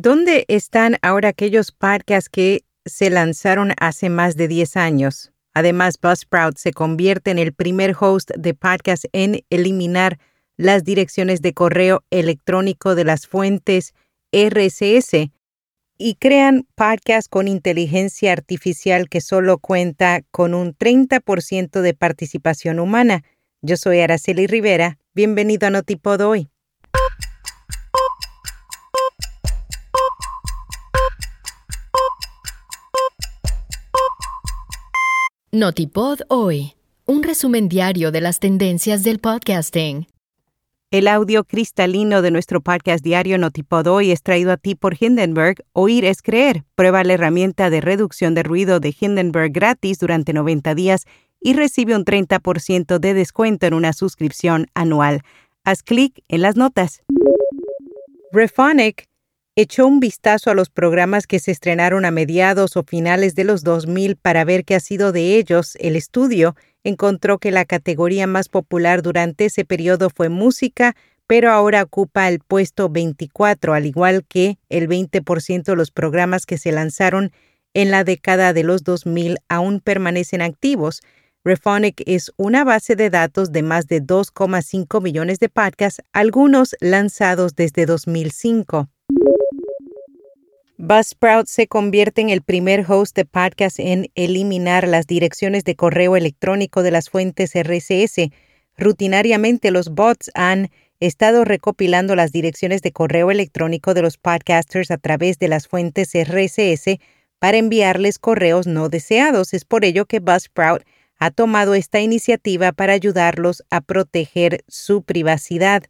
¿Dónde están ahora aquellos podcasts que se lanzaron hace más de 10 años? Además, Buzzsprout se convierte en el primer host de podcast en eliminar las direcciones de correo electrónico de las fuentes RSS y crean podcasts con inteligencia artificial que solo cuenta con un 30% de participación humana. Yo soy Araceli Rivera. Bienvenido a Notipod hoy. Notipod hoy, un resumen diario de las tendencias del podcasting. El audio cristalino de nuestro podcast diario Notipod hoy es traído a ti por Hindenburg. Oír es creer. Prueba la herramienta de reducción de ruido de Hindenburg gratis durante 90 días y recibe un 30% de descuento en una suscripción anual. Haz clic en las notas. Rephonic echó un vistazo a los programas que se estrenaron a mediados o finales de los 2000 para ver qué ha sido de ellos. El estudio encontró que la categoría más popular durante ese periodo fue música, pero ahora ocupa el puesto 24, al igual que el 20% de los programas que se lanzaron en la década de los 2000 aún permanecen activos. Rephonic es una base de datos de más de 2,5 millones de podcasts, algunos lanzados desde 2005. Buzzsprout se convierte en el primer host de podcast en eliminar las direcciones de correo electrónico de las fuentes RSS. Rutinariamente los bots han estado recopilando las direcciones de correo electrónico de los podcasters a través de las fuentes RSS para enviarles correos no deseados. Es por ello que Buzzsprout ha tomado esta iniciativa para ayudarlos a proteger su privacidad.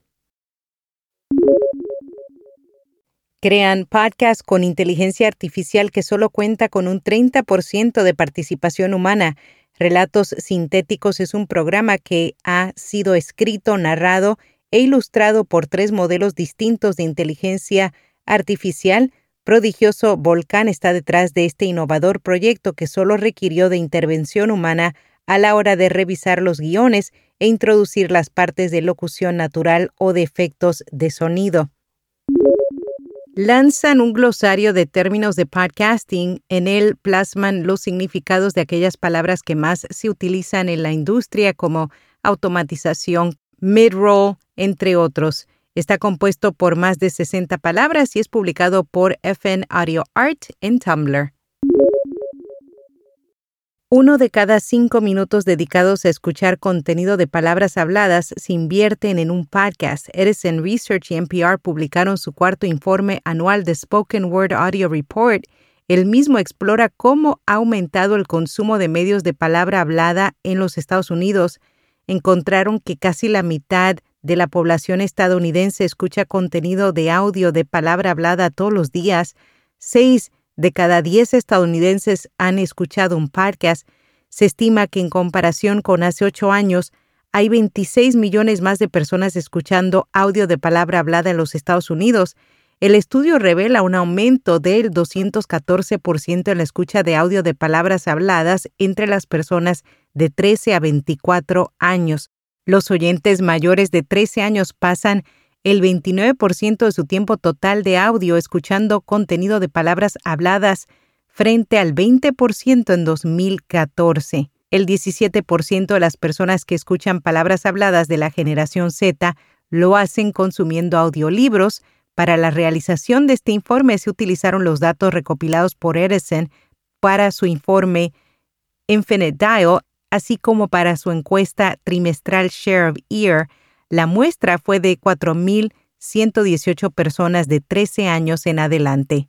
Crean podcasts con inteligencia artificial que solo cuenta con un 30% de participación humana. Relatos Sintéticos es un programa que ha sido escrito, narrado e ilustrado por tres modelos distintos de inteligencia artificial. Prodigioso Volcán está detrás de este innovador proyecto que solo requirió de intervención humana a la hora de revisar los guiones e introducir las partes de locución natural o de efectos de sonido lanzan un glosario de términos de podcasting. En él plasman los significados de aquellas palabras que más se utilizan en la industria como automatización, mid-roll, entre otros. Está compuesto por más de 60 palabras y es publicado por FN Audio Art en Tumblr. Uno de cada cinco minutos dedicados a escuchar contenido de palabras habladas se invierten en un podcast. Edison Research y NPR publicaron su cuarto informe anual de Spoken Word Audio Report. El mismo explora cómo ha aumentado el consumo de medios de palabra hablada en los Estados Unidos. Encontraron que casi la mitad de la población estadounidense escucha contenido de audio de palabra hablada todos los días. Seis de cada 10 estadounidenses han escuchado un podcast, se estima que en comparación con hace ocho años, hay 26 millones más de personas escuchando audio de palabra hablada en los Estados Unidos. El estudio revela un aumento del 214% en la escucha de audio de palabras habladas entre las personas de 13 a 24 años. Los oyentes mayores de 13 años pasan el 29% de su tiempo total de audio escuchando contenido de palabras habladas frente al 20% en 2014. El 17% de las personas que escuchan palabras habladas de la generación Z lo hacen consumiendo audiolibros. Para la realización de este informe se utilizaron los datos recopilados por Edison para su informe Infinite Dial, así como para su encuesta trimestral Share of Ear, la muestra fue de 4.118 personas de 13 años en adelante.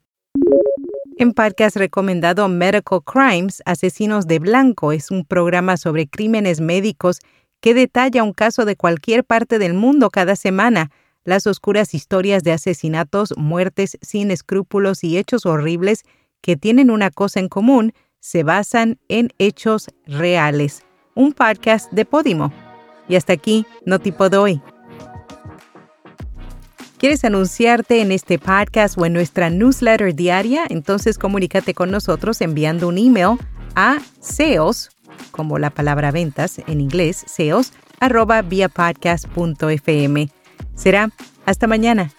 En podcast recomendado Medical Crimes, Asesinos de Blanco es un programa sobre crímenes médicos que detalla un caso de cualquier parte del mundo cada semana, las oscuras historias de asesinatos, muertes sin escrúpulos y hechos horribles que tienen una cosa en común, se basan en hechos reales. Un podcast de Podimo. Y hasta aquí, no tipo doy. ¿Quieres anunciarte en este podcast o en nuestra newsletter diaria? Entonces comunícate con nosotros enviando un email a sales, como la palabra ventas en inglés, sales, arroba podcast.fm. Será hasta mañana.